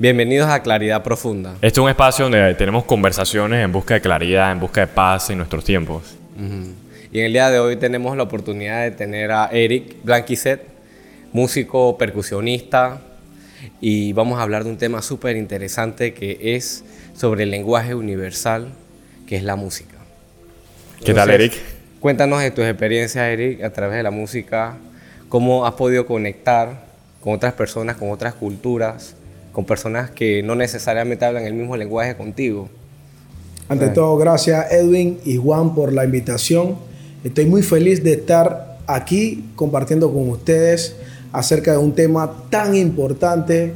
Bienvenidos a Claridad Profunda. Este es un espacio donde tenemos conversaciones en busca de claridad, en busca de paz en nuestros tiempos. Y en el día de hoy tenemos la oportunidad de tener a Eric Blanquicet, músico, percusionista, y vamos a hablar de un tema súper interesante que es sobre el lenguaje universal, que es la música. ¿Qué tal, Eric? Cuéntanos de tus experiencias, Eric, a través de la música, cómo has podido conectar con otras personas, con otras culturas, con personas que no necesariamente hablan el mismo lenguaje contigo. Ante todo, gracias Edwin y Juan por la invitación. Estoy muy feliz de estar aquí compartiendo con ustedes acerca de un tema tan importante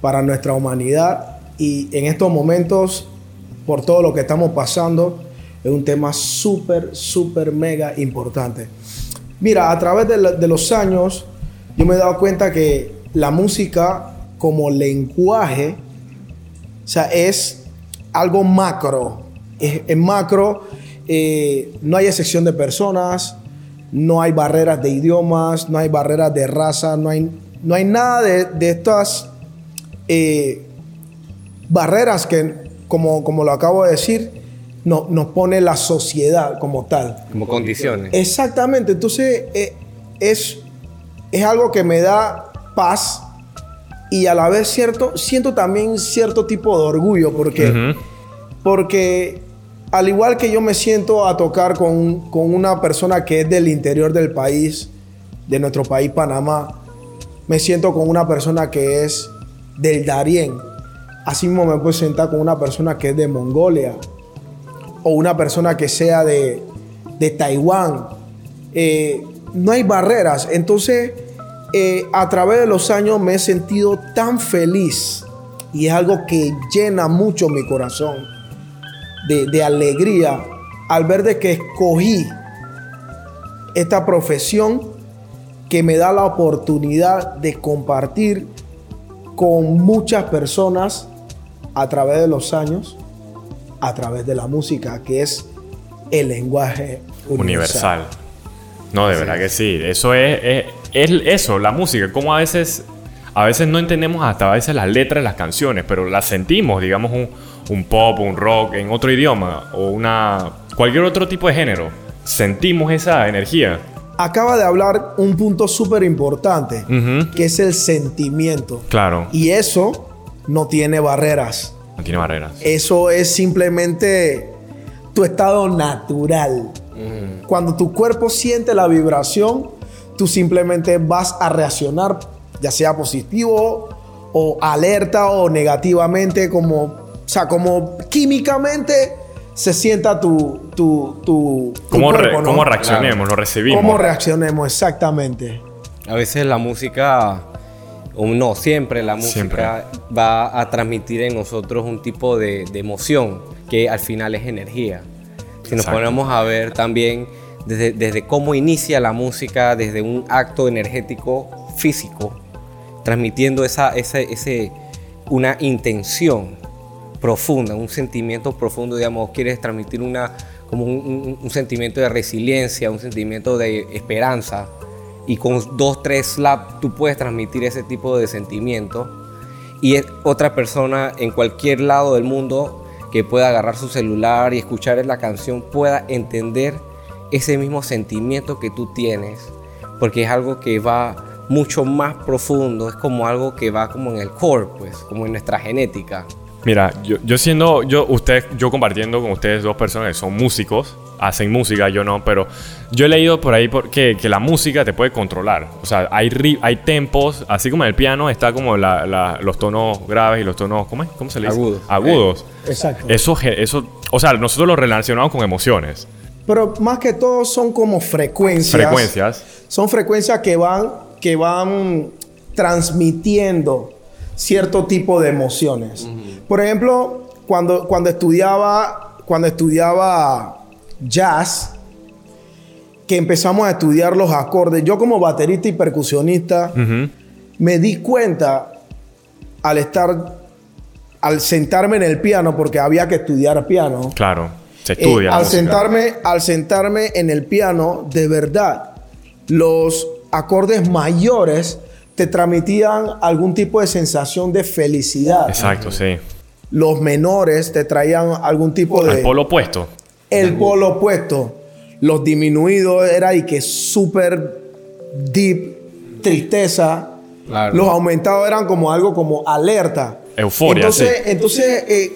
para nuestra humanidad y en estos momentos, por todo lo que estamos pasando, es un tema súper, súper, mega importante. Mira, a través de, los años, yo me he dado cuenta que la música como lenguaje, o sea, es algo macro. Es, macro, eh, no hay excepción de personas, no hay barreras de idiomas, no hay barreras de raza, no hay, no hay nada de, estas eh, barreras que, como, como lo acabo de decir, no, nos pone la sociedad como tal. Como condiciones. Exactamente, entonces eh, es, es algo que me da paz y a la vez cierto, siento también cierto tipo de orgullo porque, porque al igual que yo me siento a tocar con, una persona que es del interior del país, de nuestro país Panamá, me siento con una persona que es del Darién. Así mismo me puedo sentar con una persona que es de Mongolia o una persona que sea de, Taiwán. Eh, no hay barreras. Entonces, eh, a través de los años me he sentido tan feliz y es algo que llena mucho mi corazón de, alegría al ver de que escogí esta profesión que me da la oportunidad de compartir con muchas personas a través de los años, a través de la música, que es el lenguaje universal. No, de verdad que sí. Eso es, es, es, eso, la música. Como a veces, a veces no entendemos hasta a veces las letras de las canciones, pero las sentimos, digamos, un, un pop, un rock en otro idioma o una cualquier otro tipo de género, sentimos esa energía. Acaba de hablar un punto súper importante, que es el sentimiento. Claro. Y eso no tiene barreras. No tiene barreras. Eso es simplemente tu estado natural. Cuando tu cuerpo siente la vibración, tú simplemente vas a reaccionar, ya sea positivo o alerta o negativamente, como o sea, como químicamente se sienta tu, tu, tu, ¿Cómo, ¿Cómo, reaccionemos? Lo recibimos. ¿Cómo reaccionemos? Exactamente. A veces la música, o no, siempre la música va a transmitir en nosotros un tipo de, emoción que al final es energía. Si nos ponemos a ver también desde, desde cómo inicia la música, desde un acto energético físico, transmitiendo esa, ese, ese, una intención profunda, un sentimiento profundo, digamos, quieres transmitir una, como un, sentimiento de resiliencia, un sentimiento de esperanza, y con dos, tres slaps tú puedes transmitir ese tipo de sentimiento, y otra persona en cualquier lado del mundo que pueda agarrar su celular y escuchar la canción pueda entender ese mismo sentimiento que tú tienes, porque es algo que va mucho más profundo, es como algo que va como en el core, pues, como en nuestra genética. Mira, yo, yo siendo, yo, usted, yo compartiendo con ustedes dos personas que son músicos, hacen música, yo no, pero yo he leído por ahí que, que la música te puede controlar. O sea, hay, hay tempos, así como en el piano está como los tonos graves y los tonos, ¿cómo es? ¿Cómo se le dice? Agudos. Agudos. Eh, exacto. Eso, eso, o sea, nosotros lo relacionamos con emociones. Pero más que todo son como frecuencias. Frecuencias. Son frecuencias que van, que van transmitiendo cierto tipo de emociones. Por ejemplo, cuando, cuando, estudiaba, cuando estudiaba jazz, que empezamos a estudiar los acordes, yo como baterista y percusionista, me di cuenta al estar, al sentarme en el piano, porque había que estudiar piano. Claro, se estudia. Eh, al, sentarme, al sentarme en el piano, de verdad, los acordes mayores te transmitían algún tipo de sensación de felicidad. Exacto, sí. Los menores te traían algún tipo de... El polo opuesto. El polo opuesto. Los disminuidos era y que súper deep, tristeza. Claro. Los aumentados eran como algo como alerta. Euforia, Entonces, sí. entonces eh,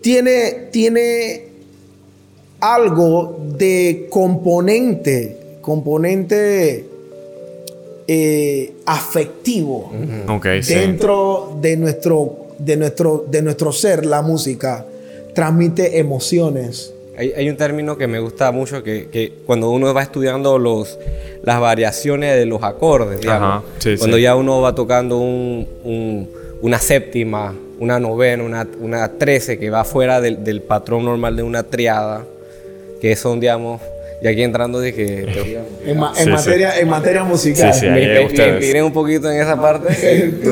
tiene, tiene algo de componente, componente eh, afectivo dentro de nuestro, de, nuestro, de nuestro ser, la música. Transmite emociones. Hay, hay un término que me gusta mucho que, que cuando uno va estudiando los, las variaciones de los acordes, digamos, Ajá, sí, cuando sí. ya uno va tocando un- un- una séptima, una novena, una, una trece que va fuera del, del patrón normal de una triada, que son, digamos, y aquí entrando de que teoría- En, ma- en Sí, sí. materia, en materia musical. Sí, sí, me, me- me un poquito en esa parte. tú,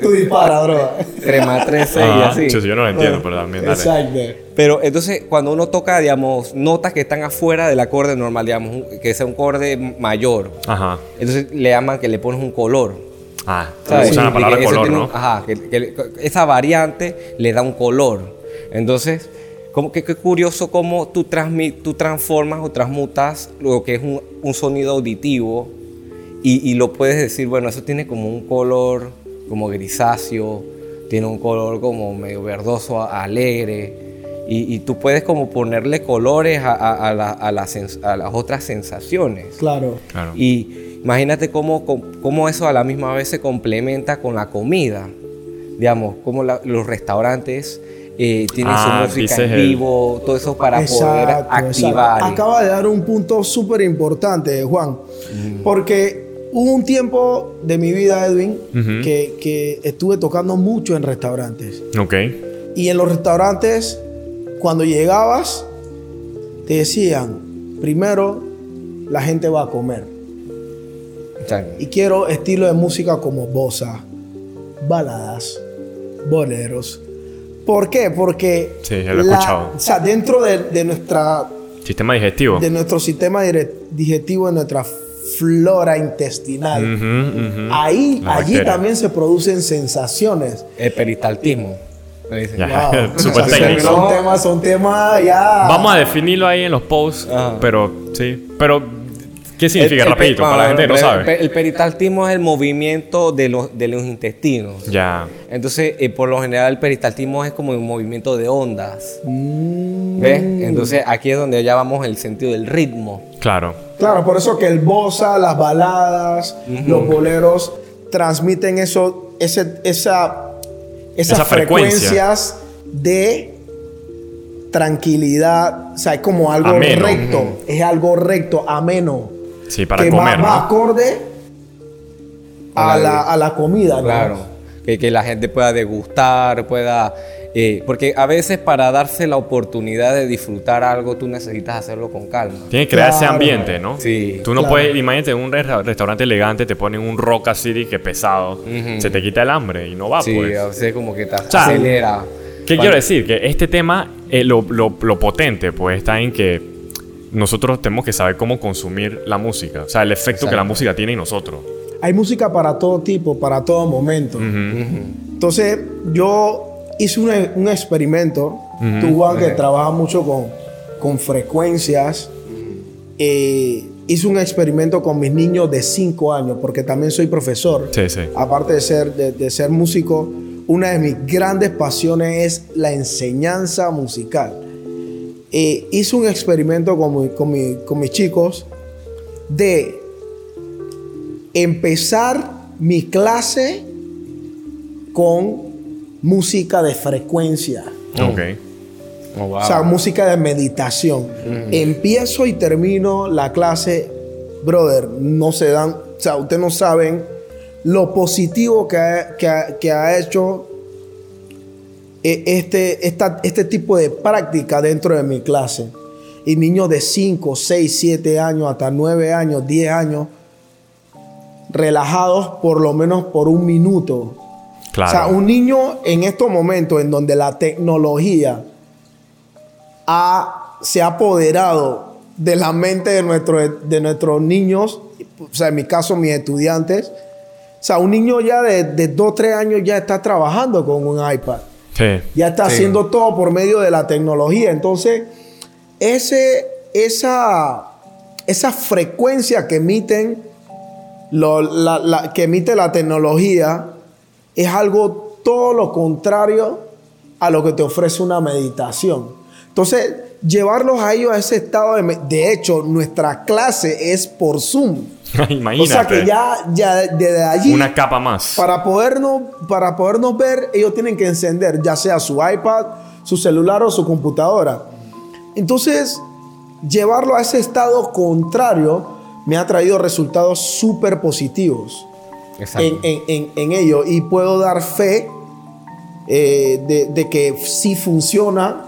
tú dispara, bro. Crema 13 y Ajá, así. sí, sí, yo no lo entiendo, pero también dale. Exacto. Pero entonces, cuando uno toca, digamos, notas que están afuera del acorde normal, digamos, que sea un acorde mayor, Ajá. entonces le llaman que le pones un color. Ah, ¿sabes? usan la Y palabra color, un- ajá, que, que esa variante le da un color. Entonces, como que qué curioso cómo tú, transmi- tú transformas o transmutas lo que es un, un sonido auditivo y, y lo puedes decir, bueno, eso tiene como un color como grisáceo, tiene un color como medio verdoso, a- alegre. Y, y tú puedes como ponerle colores a, a- a la- a las sens- a las otras sensaciones. Claro. Claro. Y imagínate cómo, cómo- cómo eso a la misma vez se complementa con la comida. Digamos, como la- los restaurantes eh, tienen Ah, su música en el- vivo, todo eso para poder activar. exacto. Acaba de dar un punto súper importante, Juan. Porque hubo un tiempo de mi vida, Edwin, que, que estuve tocando mucho en restaurantes. Ok. Y en los restaurantes, cuando llegabas, te decían, primero, la gente va a comer. Y quiero estilo de música como bossa, baladas, boleros. ¿Por qué? Porque Sí, ya lo he la- escuchado. o sea, dentro de, de nuestra, Sistema digestivo. de nuestro sistema digestivo, de nuestra flora intestinal, ahí, La allí bacteria. también se producen sensaciones. el peristaltismo. Ya. Wow. Súper O sea, técnico. Son temas, son temas ya. Vamos a definirlo ahí en los posts, pero sí. Pero, ¿qué significa? El- el- Rapidito, bueno, para la gente que no sabe. El peristaltismo es el movimiento de los, de los intestinos. Ya. Entonces, eh, por lo general, el peristaltismo es como un movimiento de ondas. Mm, ¿Ves? Entonces, aquí es donde ya vamos el sentido del ritmo. Claro. Claro, por eso que el bossa, las baladas, los boleros transmiten eso, ese, esa, esas Esa frecuencia. frecuencias de tranquilidad. O sea, es como algo Ameno. recto. Es algo recto, ameno. Sí, para que comer, va, va ¿no? acorde A la- a la comida, ¿no? Claro. Que, que la gente pueda degustar, pueda... eh, porque a veces para darse la oportunidad de disfrutar algo, tú necesitas hacerlo con calma. Tiene que crear ese Claro. ambiente, ¿no? Sí, Tú no claro. puedes, imagínate, en un re- restaurante elegante te ponen un rock así que pesado. Ujú. Se te quita el hambre y no va, sí, pues. a veces como que te sea, acelera. ¿Qué Cuando- quiero decir? Que este tema, eh, lo, lo- lo potente, pues, está en que nosotros tenemos que saber cómo consumir la música. O sea, el efecto que la música tiene en nosotros. Hay música para todo tipo, para todo momento. Entonces, yo hice un, un experimento. Ujú. Tú, Juan, que trabajas mucho con, con frecuencias, eh, hice un experimento con mis niños de 5 años, porque también soy profesor. Sí, sí. Aparte de ser, de, de ser músico, una de mis grandes pasiones es la enseñanza musical. Eh, hice un experimento con, mi- con mi- con mis chicos de empezar mi clase con música de frecuencia. Ok. Oh, wow. O sea, música de meditación. Empiezo y termino la clase, brother, no se dan, o sea, ustedes no saben lo positivo que ha, que ha- que ha hecho este, esta- este tipo de práctica dentro de mi clase. Y niños de 5, 6, 7 años, hasta 9 años, 10 años, relajados por lo menos por un minuto. Claro. O sea, un niño en estos momentos en donde la tecnología ha- se ha apoderado de la mente de, nuestro- de nuestros niños, o sea, en mi caso mis estudiantes, O sea, un niño ya de, de 2, 3 años ya está trabajando con un iPad. Sí. Ya está Sí. haciendo todo por medio de la tecnología. Entonces, ese, esa, esa frecuencia que emiten lo- la, la- que emite la tecnología es algo todo lo contrario a lo que te ofrece una meditación. Entonces, llevarlos a ellos a ese estado de... De hecho, nuestra clase es por Zoom. Imagínate. O sea que ya, ya desde allí... Una capa más. Para podernos, para podernos ver, ellos tienen que encender ya sea su iPad, su celular o su computadora. Entonces, llevarlo a ese estado contrario me ha traído resultados súper positivos Exacto. en, en- en- en ello. Y puedo dar fe eh, de, de que sí funciona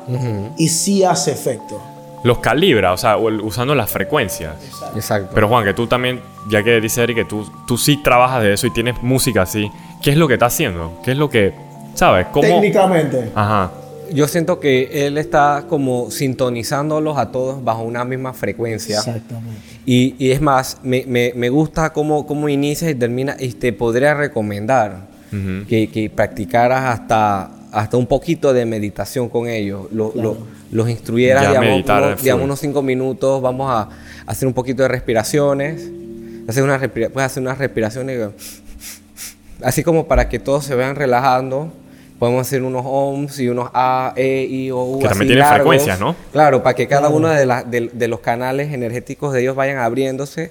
y sí hace efecto. Los calibra, o sea, usando las frecuencias. Exacto. Pero Juan, que tú también, ya que dice Eric que tú, tú sí trabajas de eso y tienes música así, ¿qué es lo que está haciendo? ¿Qué es lo que, sabes? ¿Cómo? Técnicamente. Ajá. Yo siento que él está como sintonizándolos a todos bajo una misma frecuencia. Exactamente. Y, y es más, me, me- me gusta cómo, cómo inicias y terminas. Y te podría recomendar Ujú. que, que practicaras hasta, hasta un poquito de meditación con ellos. Lo- lo- los instruyeras, Ya digamos, meditar unos, digamos, unos cinco minutos. Vamos a hacer un poquito de respiraciones. Hacer una respira- puedes hacer unas respiraciones. Así como para que todos se vean relajando. Podemos hacer unos ohms y unos A, E, I, O, U. Que también así tienen largos. frecuencias, ¿no? Claro, para que cada uno de, las- de- de los canales energéticos de ellos vayan abriéndose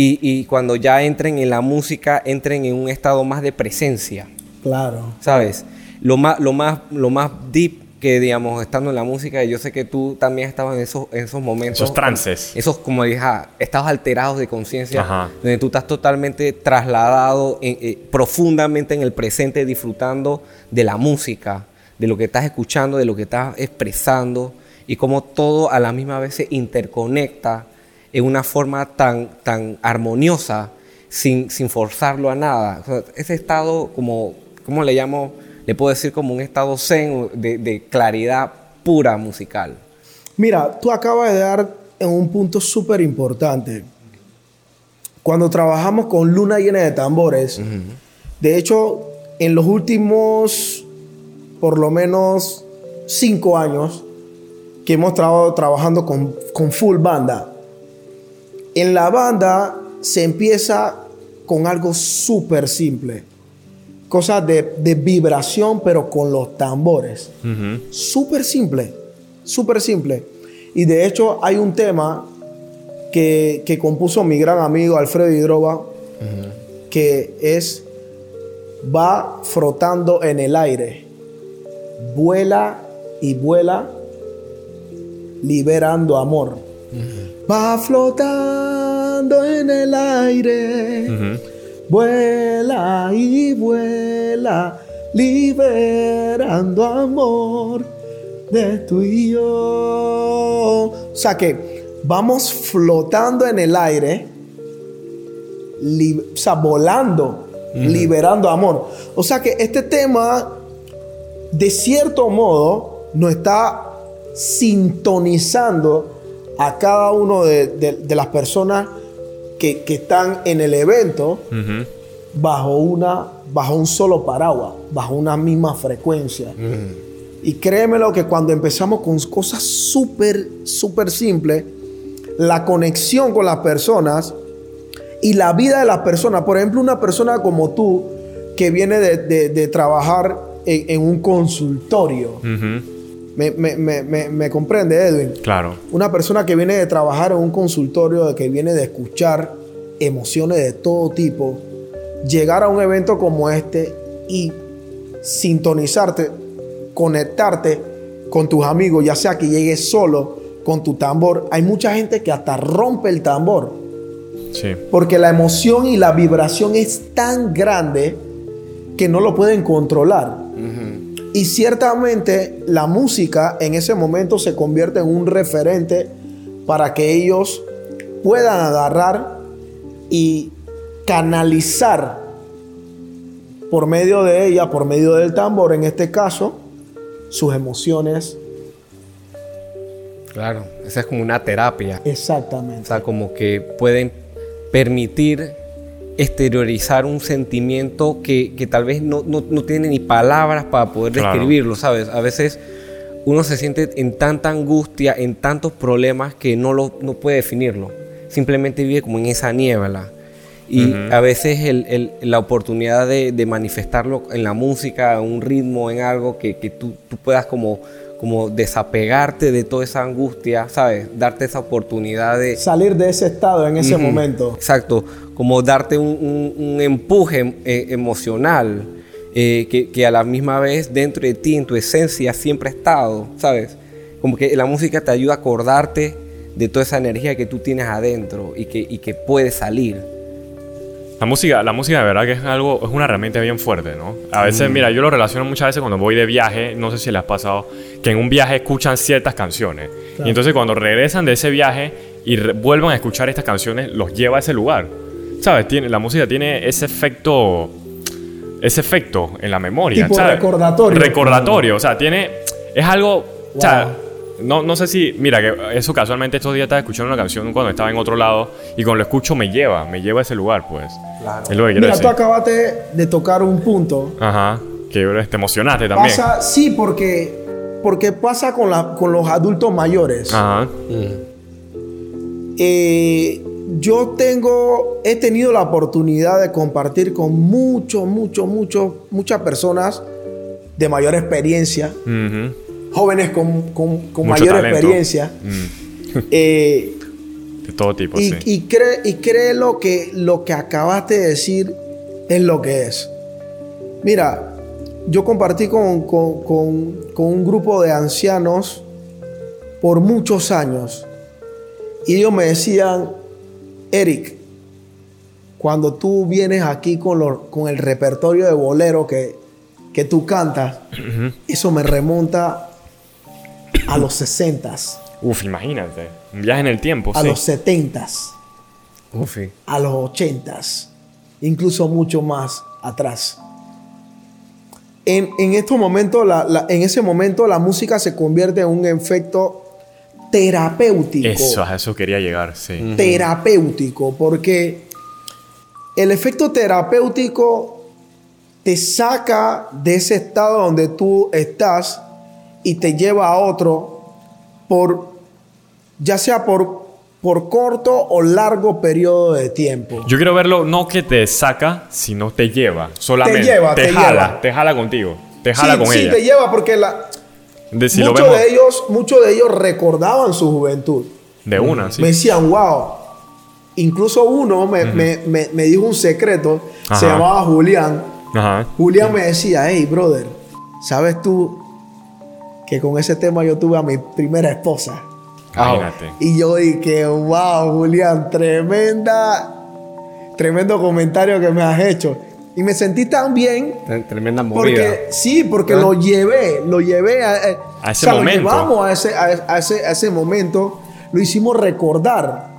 y, y cuando ya entren en la música, entren en un estado más de presencia, Claro. ¿sabes? Lo más, lo más, lo más deep que, digamos, estando en la música, y yo sé que tú también estabas en esos, en esos momentos. Esos trances. Esos, como dije, ah, estados alterados de conciencia, Ajá. donde tú estás totalmente trasladado en- eh, profundamente en el presente, disfrutando de la música, de lo que estás escuchando, de lo que estás expresando, y cómo todo a la misma vez se interconecta en una forma tan, tan armoniosa, sin, sin forzarlo a nada. O sea, ese estado, como, ¿cómo le llamo? Le puedo decir como un estado zen de, de claridad pura musical. Mira, tú acabas de dar en un punto súper importante. Cuando trabajamos con Luna llena de tambores, de hecho, en los últimos, por lo menos, cinco años, que hemos estado trabajando con, con full banda, en la banda se empieza con algo súper simple. Cosas de, de vibración, pero con los tambores. Súper simple, súper simple. Y de hecho hay un tema que, que compuso mi gran amigo Alfredo Hidroba, que es, va frotando en el aire, vuela y vuela, liberando amor. Va flotando en el aire. Vuela y vuela, liberando amor de tú y yo. O sea que vamos flotando en el aire, o sea, volando, liberando amor. O sea que este tema, de cierto modo, nos está sintonizando a cada uno de, de- de las personas que, que están en el evento bajo, una, bajo un solo paraguas, bajo una misma frecuencia. Y créemelo que cuando empezamos con cosas súper, súper simples, la conexión con las personas y la vida de las personas, por ejemplo, una persona como tú que viene de, de- trabajar en, en un consultorio, me- me- me- me comprende Edwin? Claro. Una persona que viene de trabajar en un consultorio, que viene de escuchar emociones de todo tipo, llegar a un evento como este y sintonizarte, conectarte con tus amigos, ya sea que llegues solo con tu tambor. Hay mucha gente que hasta rompe el tambor, Sí. porque la emoción y la vibración es tan grande que no lo pueden controlar. Y ciertamente la música en ese momento se convierte en un referente para que ellos puedan agarrar y canalizar por medio de ella, por medio del tambor en este caso, sus emociones. Claro, esa es como una terapia. O Exactamente. sea, como que pueden permitir exteriorizar un sentimiento que, que tal vez no, no, no, tiene ni palabras para poder describirlo, ¿sabes? A veces uno se siente en tanta angustia, en tantos problemas que no, lo, no puede definirlo. Simplemente vive como en esa niebla. Y a veces el, el, la oportunidad de, de, manifestarlo en la música, en un ritmo, en algo que, que tú, tú, puedas como, como desapegarte de toda esa angustia, ¿sabes? Darte esa oportunidad de... Salir de ese estado en ese uh -huh. momento. Exacto, como darte un, un, un empuje eh, emocional eh, que, que, a la misma vez dentro de ti, en tu esencia, siempre ha estado, ¿sabes? Como que la música te ayuda a acordarte de toda esa energía que tú tienes adentro y que, y que puede salir. La música, la música de verdad que es algo, es una herramienta bien fuerte, ¿no? A veces, mm. mira, yo lo relaciono muchas veces cuando voy de viaje, no sé si les ha pasado, que en un viaje escuchan ciertas canciones. Claro. Y entonces cuando regresan de ese viaje y vuelvan a escuchar estas canciones, los lleva a ese lugar. ¿Sabes? Tiene, la música tiene ese efecto, ese efecto en la memoria. Tipo ¿sabes? recordatorio. Recordatorio, o sea, tiene, es algo, wow. o sea, no, no sé si, mira, que eso casualmente estos días estaba escuchando una canción cuando estaba en otro lado y cuando lo escucho me lleva, me lleva a ese lugar, pues. Claro. Es lo que mira, decir. tú acabaste de tocar un punto. Ajá, que te emocionaste también. Pasa, sí, porque, porque pasa con, la, con los adultos mayores. Ajá. Mm. Eh, yo tengo, he tenido la oportunidad de compartir con muchos, muchos, muchos, muchas personas de mayor experiencia. Uh -huh jóvenes con, con, con mayor talento. experiencia. Mm. eh, de todo tipo, y, sí. Y cree, y cree lo, que, lo que acabaste de decir es lo que es. Mira, yo compartí con, con, con, con un grupo de ancianos por muchos años. Y ellos me decían, Eric, cuando tú vienes aquí con, lo, con el repertorio de bolero que, que tú cantas, uh -huh. eso me remonta a los 60 Uf, imagínate. Un viaje en el tiempo. A sí. los 70 Uf. A los 80 Incluso mucho más atrás. En, en estos momentos, la, la, en ese momento, la música se convierte en un efecto terapéutico. Eso, a eso quería llegar, sí. Terapéutico, porque el efecto terapéutico te saca de ese estado donde tú estás y te lleva a otro por, ya sea por, por corto o largo periodo de tiempo. Yo quiero verlo no que te saca, sino te lleva. Solamente. Te lleva, te, te jala, lleva. te jala contigo. Te jala sí, con sí, ella. te lleva porque la, de, si muchos, de ellos, muchos de ellos recordaban su juventud. De una, sí. Me decían, wow. Incluso uno me, uh -huh. me, me, me, dijo un secreto, Ajá. se llamaba Julián. Ajá. Julián me decía, hey, brother, ¿sabes tú que con ese tema yo tuve a mi primera esposa. Imagínate. Y yo dije, wow, Julián, tremenda, tremendo comentario que me has hecho. Y me sentí tan bien. Tremenda movida. Porque, sí, porque ¿Eh? lo llevé, lo llevé a, a ese o sea, momento. Lo llevamos a ese, a, a, ese, a ese momento, lo hicimos recordar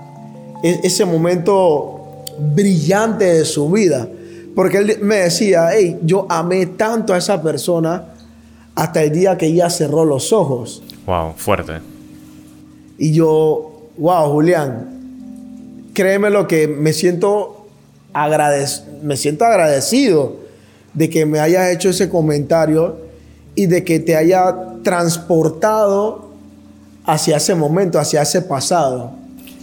e, ese momento brillante de su vida. Porque él me decía, hey, yo amé tanto a esa persona hasta el día que ella cerró los ojos. Wow, fuerte. Y yo, wow, Julián, créeme lo que me siento, agradec me siento agradecido de que me hayas hecho ese comentario y de que te haya transportado hacia ese momento, hacia ese pasado.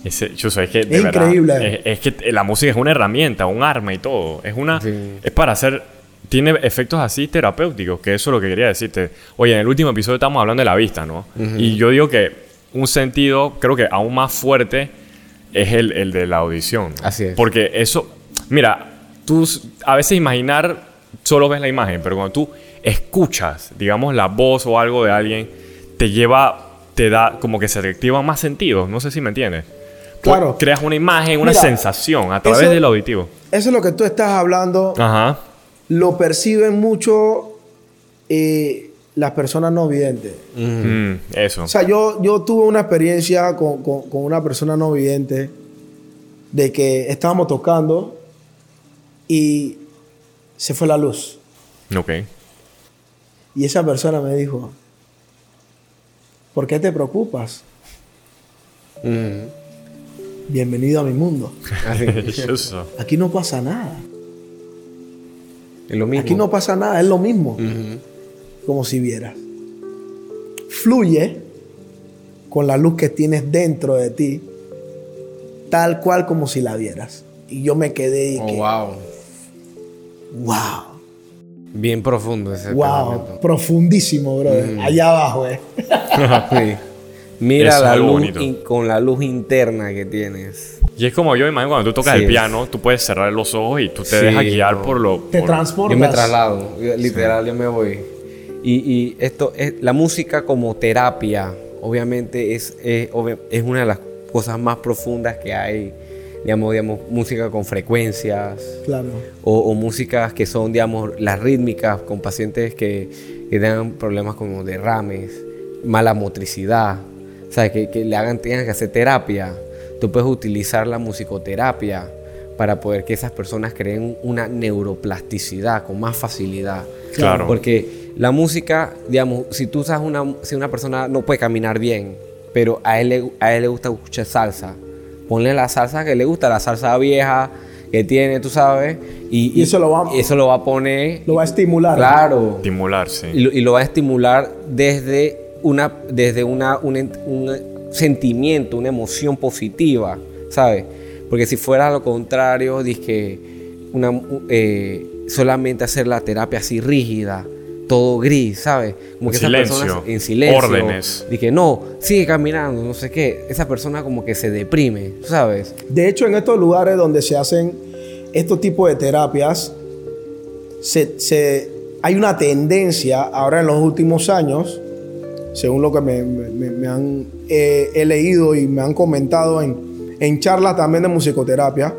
Ese, yo sé, es que de es verdad, increíble. Es, es, que la música es una herramienta, un arma y todo. Es una, sí. es para hacer tiene efectos así terapéuticos, que eso es lo que quería decirte. Oye, en el último episodio estamos hablando de la vista, ¿no? Uh -huh. Y yo digo que un sentido, creo que aún más fuerte, es el, el de la audición. Así es. Porque eso, mira, tú a veces imaginar solo ves la imagen, pero cuando tú escuchas, digamos, la voz o algo de alguien, te lleva, te da como que se te activan más sentidos. No sé si me entiendes. Claro. Creas una imagen, una Mira, sensación a través eso, del auditivo. Eso es lo que tú estás hablando. Ajá lo perciben mucho eh, las personas no videntes. Mm, eso. O sea, yo, yo tuve una experiencia con, con, con, una persona no vidente de que estábamos tocando y se fue la luz. Ok. Y esa persona me dijo, ¿por qué te preocupas? Mm. bienvenido a mi mundo. Aquí no pasa nada. Es lo mismo. Aquí no pasa nada, es lo mismo. Como si vieras. Fluye con la luz que tienes dentro de ti, tal cual como si la vieras. Y yo me quedé y Oh, que, wow. wow, Bien profundo ese wow, pensamiento. profundísimo, brother. Allá abajo, eh. Sí. Mira es la luz bonito. con la luz interna que tienes. Y es como yo me imagino cuando tú tocas Sí, el es. piano, tú puedes cerrar los ojos y tú te Sí, dejas guiar no. por lo. Te por- transportas. Yo me traslado, literal, yo me voy. Y, y esto es la música como terapia, obviamente es, es, es una de las cosas más profundas que hay. Digamos, digamos, música con frecuencias Claro. o, o músicas que son, digamos, las rítmicas con pacientes que, que tengan problemas como derrames, mala motricidad, o sea, que, que le hagan, tengan que hacer terapia. Tú puedes utilizar la musicoterapia para poder que esas personas creen una neuroplasticidad con más facilidad. Claro. Porque la música, digamos, si tú usas una, si una persona no puede caminar bien, pero a él, le, a él le gusta escuchar salsa, ponle la salsa que le gusta, la salsa vieja que tiene, tú sabes, y, Y eso lo va- eso lo va a poner, Lo va a estimular. claro, Estimular, sí. y lo, y lo va a estimular desde una, desde una, un, ent- un sentimiento, una emoción positiva, ¿sabes? Porque si fuera lo contrario, una, eh, solamente hacer la terapia así rígida, todo gris, ¿sabes? Como que esas Silencio, personas en silencio. órdenes. Dije, no, sigue caminando, no sé qué. Esa persona como que se deprime, ¿sabes? De hecho, en estos lugares donde se hacen estos tipos de terapias, se, se- hay una tendencia ahora en los últimos años, según lo que me, me- me han eh, he leído y me han comentado en, en charlas también de musicoterapia,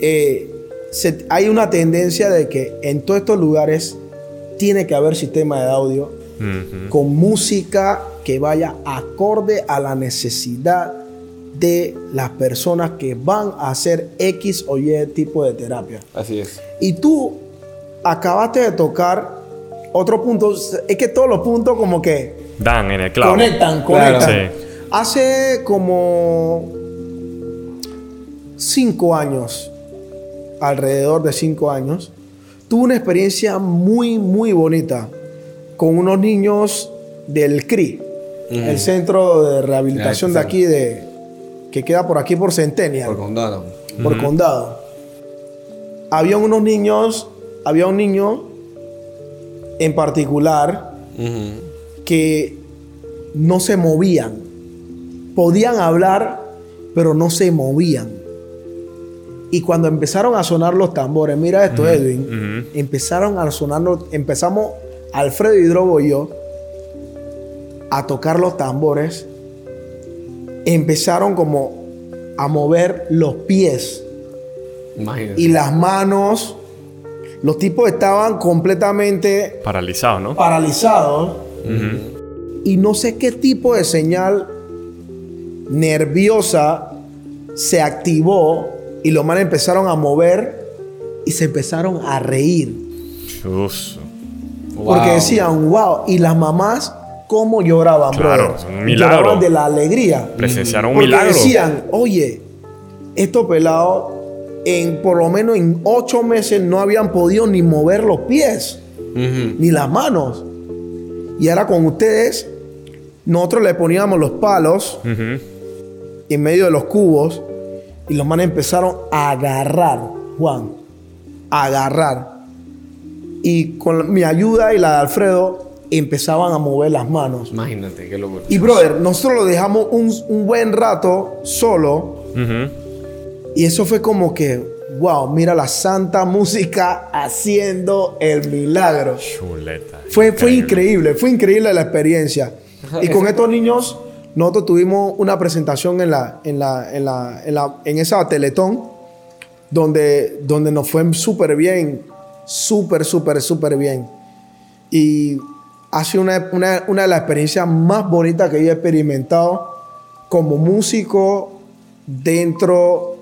eh, se- hay una tendencia de que en todos estos lugares tiene que haber sistema de audio con música que vaya acorde a la necesidad de las personas que van a hacer X o Y tipo de terapia. Así es. Y tú acabaste de tocar otro punto, es que todos los puntos como que Dan en el clavo. conectan, Claro. conectan. Sí. Hace como cinco años, alrededor de cinco años, tuve una experiencia muy, muy bonita con unos niños del CRI, el Centro de Rehabilitación de aquí, de, que queda por aquí por Centennial, Por por, condado. Condado. Había unos niños, había un niño en particular. Que no se movían. Podían hablar, pero no se movían. Y cuando empezaron a sonar los tambores, mira esto, Edwin, empezaron a sonar, los- empezamos Alfredo Hidrobo y yo a tocar los tambores. Empezaron como a mover los pies Imagínate. y las manos. Los tipos estaban completamente Paralizado, ¿no? paralizados y no sé qué tipo de señal nerviosa se activó y los manes empezaron a mover y se empezaron a reír Uf. porque Wow. decían wow y las mamás cómo lloraban Claro, brother? es un milagro. lloraban de la alegría Presenciaron un porque milagro. decían oye estos pelados en por lo menos en ocho meses no habían podido ni mover los pies ni las manos. Y ahora con ustedes, nosotros le poníamos los palos en medio de los cubos y los manes empezaron a agarrar, Juan, a agarrar. Y con mi ayuda y la de Alfredo empezaban a mover las manos. Imagínate, qué locura. Y brother, nosotros lo dejamos un, un buen rato solo y eso fue como que, wow, mira la santa música haciendo el milagro. Chuleta. Fue, fue increíble, fue increíble la experiencia. Y con estos niños, nosotros tuvimos una presentación en, la, en, la, en, la, en, la- en esa Teletón, donde, donde nos fue súper bien, súper, súper, súper bien. Y ha sido una, una, una de las experiencias más bonitas que yo he experimentado como músico dentro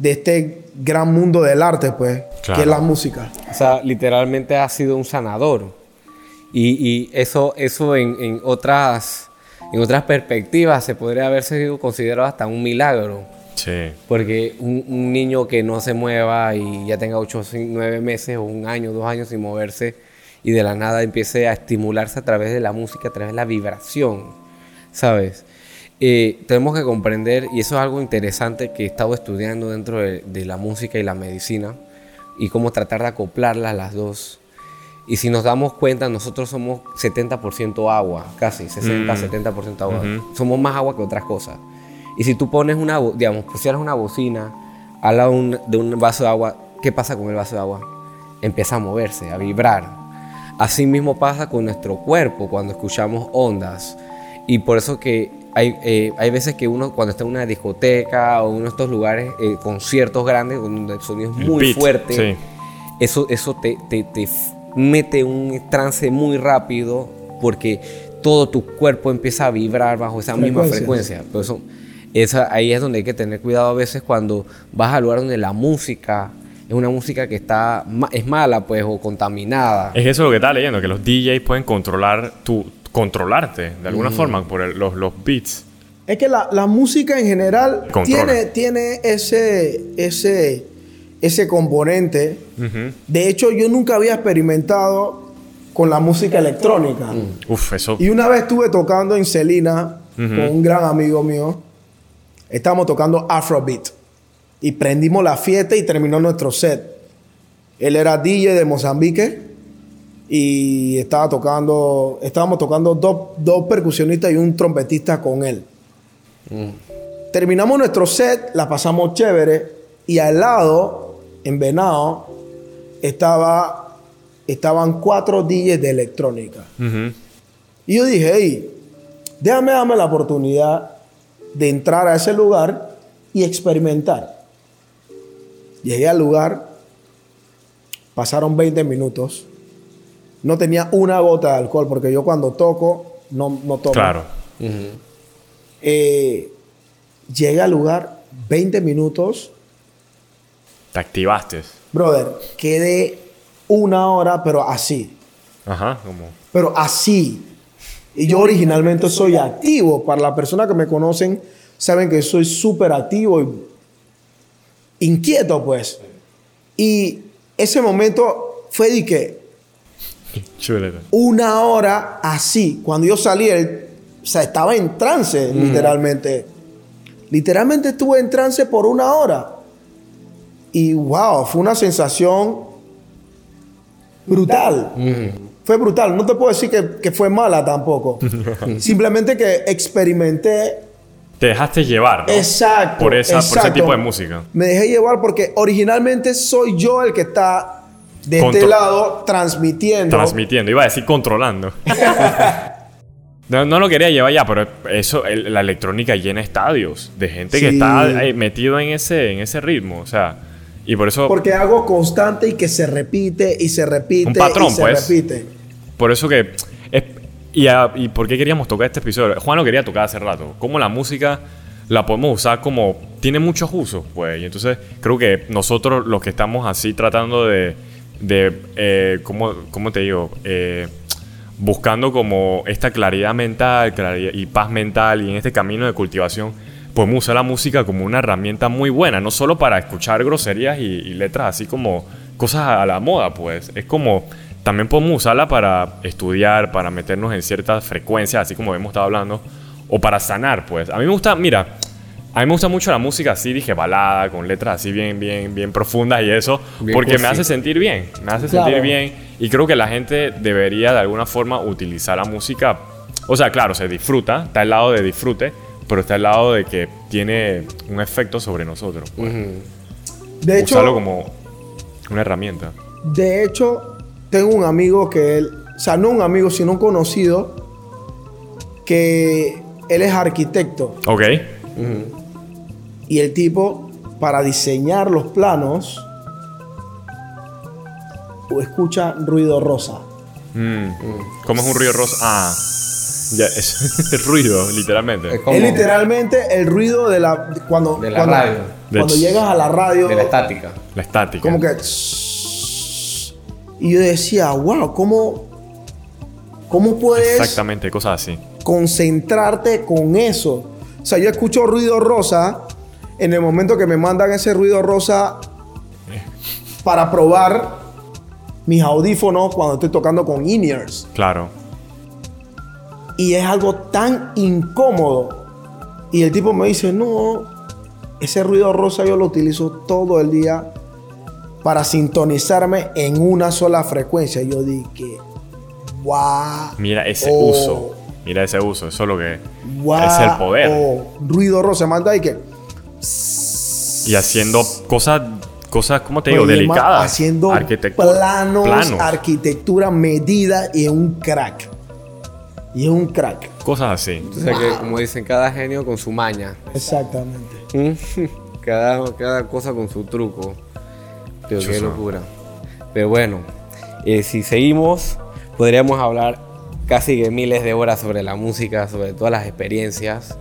de este gran mundo del arte, pues, que es la música. O sea, literalmente ha sido un sanador. Y, y eso, eso en, en otras, en otras perspectivas se podría haber sido considerado hasta un milagro. Sí. Porque un, un niño que no se mueva y ya tenga 8 o 9 meses o un año, dos años sin moverse y de la nada empiece a estimularse a través de la música, a través de la vibración, ¿sabes? Eh, tenemos que comprender, y eso es algo interesante que he estado estudiando dentro de, de la música y la medicina, y cómo tratar de acoplarlas las dos. Y si nos damos cuenta, nosotros somos 70% agua, casi 60-70% agua. Somos más agua que otras cosas. Y si tú pones una, digamos, pusieras una bocina al lado un, de un vaso de agua, ¿qué pasa con el vaso de agua? Empieza a moverse, a vibrar. Así mismo pasa con nuestro cuerpo cuando escuchamos ondas. Y por eso que hay, eh, hay veces que uno cuando está en una discoteca o en uno de estos lugares, eh, conciertos grandes, donde el sonido es muy beat, fuerte, sí. eso, eso te, te, te mete un trance muy rápido porque todo tu cuerpo empieza a vibrar bajo esa misma frecuencia. Por eso, esa, ahí es donde hay que tener cuidado a veces cuando vas al lugar donde la música es una música que está ma- es mala pues o contaminada. Es eso lo que estaba leyendo, que los DJs pueden controlar tu, controlarte de alguna forma por el- los, los beats. Es que la, la música en general Controla. tiene, tiene ese, ese, ese componente. Ujú. De hecho, yo nunca había experimentado con la música electrónica. Uf, eso. Y una vez estuve tocando en Celina con un gran amigo mío. Estábamos tocando Afrobeat. Y prendimos la fiesta y terminó nuestro set. Él era DJ de Mozambique. Y estaba tocando, estábamos tocando dos, dos percusionistas y un trompetista con él. Terminamos nuestro set, la pasamos chévere. Y al lado, en Venado, estaba, estaban cuatro DJs de electrónica. Y yo dije, hey, déjame darme la oportunidad de entrar a ese lugar y experimentar. Llegué al lugar, pasaron 20 minutos, no tenía una gota de alcohol, porque yo cuando toco, no, no tomo. Claro. Eh, llegué al lugar, 20 minutos, Te activaste. brother, quedé una hora, pero así. Ajá, como. pero así. Y yo originalmente soy activo. Para las personas que me conocen, saben que soy súper activo y inquieto, pues. Y ese momento fue de que Chuleta. una hora así. Cuando yo salí, el- o sea, estaba en trance, literalmente. Literalmente estuve en trance por una hora. Y wow, fue una sensación brutal. Fue brutal. No te puedo decir que, que fue mala tampoco. Simplemente que experimenté. Te dejaste llevar, ¿no? Exacto. Por, esa, por ese tipo de música. Me dejé llevar porque originalmente soy yo el que está de este lado transmitiendo. Transmitiendo. Iba a decir controlando. no, no lo quería llevar ya, pero eso, el- la electrónica llena estadios de gente que está eh, metido en ese, en ese ritmo. O sea, y por eso. Porque hago constante y que se repite y se repite Un patrón, y se pues. repite. Por eso que... es- y, a- ¿Y por qué queríamos tocar este episodio? Juan lo quería tocar hace rato. Cómo la música la podemos usar como... Tiene muchos usos, pues. Y entonces creo que nosotros los que estamos así tratando de... de eh, ¿cómo, cómo te digo? Eh, buscando como esta claridad mental claridad y paz mental y en este camino de cultivación, podemos usar la música como una herramienta muy buena, no solo para escuchar groserías y, y letras así como cosas a la moda, pues. Es como también podemos usarla para estudiar, para meternos en ciertas frecuencias, así como hemos estado hablando, o para sanar, pues. A mí me gusta, mira, a mí me gusta mucho la música así, dije, balada, con letras así bien, bien, bien profundas y eso, Bien porque me hace sentir bien, me hace Claro. sentir bien y creo que la gente debería de alguna forma utilizar la música, o sea, claro, se disfruta, está al lado de disfrute, pero está al lado de que tiene un efecto sobre nosotros. pues. De hecho, Usarlo como una herramienta. de hecho, tengo un amigo que él, o sea, no un amigo, sino un conocido, que él es arquitecto. Ok. Y el tipo, para diseñar los planos, escucha ruido rosa. Mm. ¿Cómo es un ruido rosa? Ah, ya, es el ruido, literalmente. Es como Es literalmente el ruido de la. de Cuando, De la cuando, radio. Cuando De- llegas a la radio. de la estática. La estática. Como que. Y yo decía, wow, ¿cómo. ¿Cómo puedes Exactamente, cosas así. concentrarte con eso. O sea, yo escucho ruido rosa en el momento que me mandan ese ruido rosa para probar mis audífonos cuando estoy tocando con in-ears. Claro. Y es algo tan incómodo. Y el tipo me dice, no, ese ruido rosa yo lo utilizo todo el día para sintonizarme en una sola frecuencia. Yo dije, wow. Mira ese uso. Mira ese uso. Eso es lo que es el poder. ruido rosa. Manda y que. Y haciendo cosas, cosas, ¿cómo te digo? Delicadas. Haciendo planos, planos, arquitectura medida y un crack. Y un crack. Cosas así. Sea que, como dicen, cada genio con su maña. Exactamente. cada, cada cosa con su truco. Pero qué locura. Pero bueno, eh, si seguimos, podríamos hablar casi de miles de horas sobre la música, sobre todas las experiencias.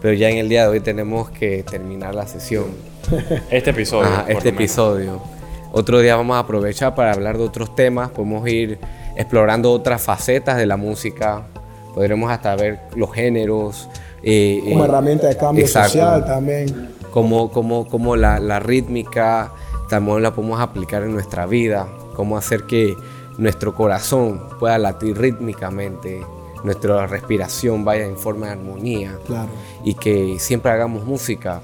Pero ya en el día de hoy tenemos que terminar la sesión. Este episodio. este episodio. Otro día vamos a aprovechar para hablar de otros temas. Podemos ir explorando otras facetas de la música, podremos hasta ver los géneros. Eh, como eh, herramienta de cambio social también. Como, como, como la, la, rítmica también la podemos aplicar en nuestra vida, cómo hacer que nuestro corazón pueda latir rítmicamente, nuestra respiración vaya en forma de armonía claro. y que siempre hagamos música,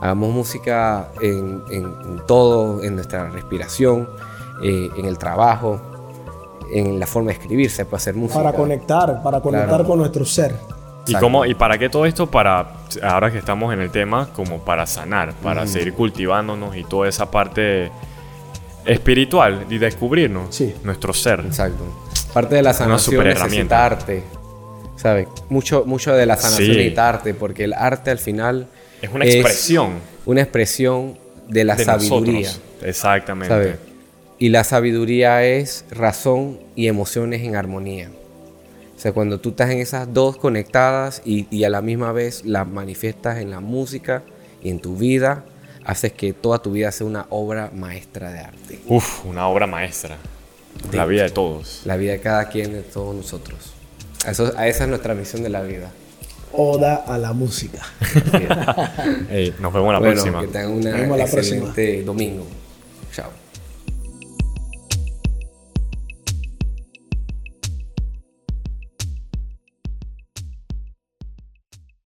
hagamos música en, en, todo, en nuestra respiración, eh, en el trabajo, en la forma de escribirse, para hacer música. Para conectar, para conectar con nuestro ser. ¿Y, cómo, ¿Y para qué todo esto? Para, ahora que estamos en el tema, como para sanar, para seguir cultivándonos y toda esa parte espiritual y descubrirnos sí. nuestro ser. Exacto. Parte de la sanación necesita arte. ¿Sabes? Mucho, mucho de la sanación sí. necesita arte, porque el arte al final... Es una expresión. una expresión de la sabiduría. Exactamente. ¿sabes? Y la sabiduría es razón y emociones en armonía. O sea, cuando tú estás en esas dos conectadas y, a la misma vez las manifiestas en la música y en tu vida, haces que toda tu vida sea una obra maestra de arte. Uf, una obra maestra. La vida de todos. La vida de cada quien, de todos nosotros. Eso, a esa es nuestra misión de la vida. Oda a la música. nos vemos la próxima. Que tengan un excelente domingo. Chao.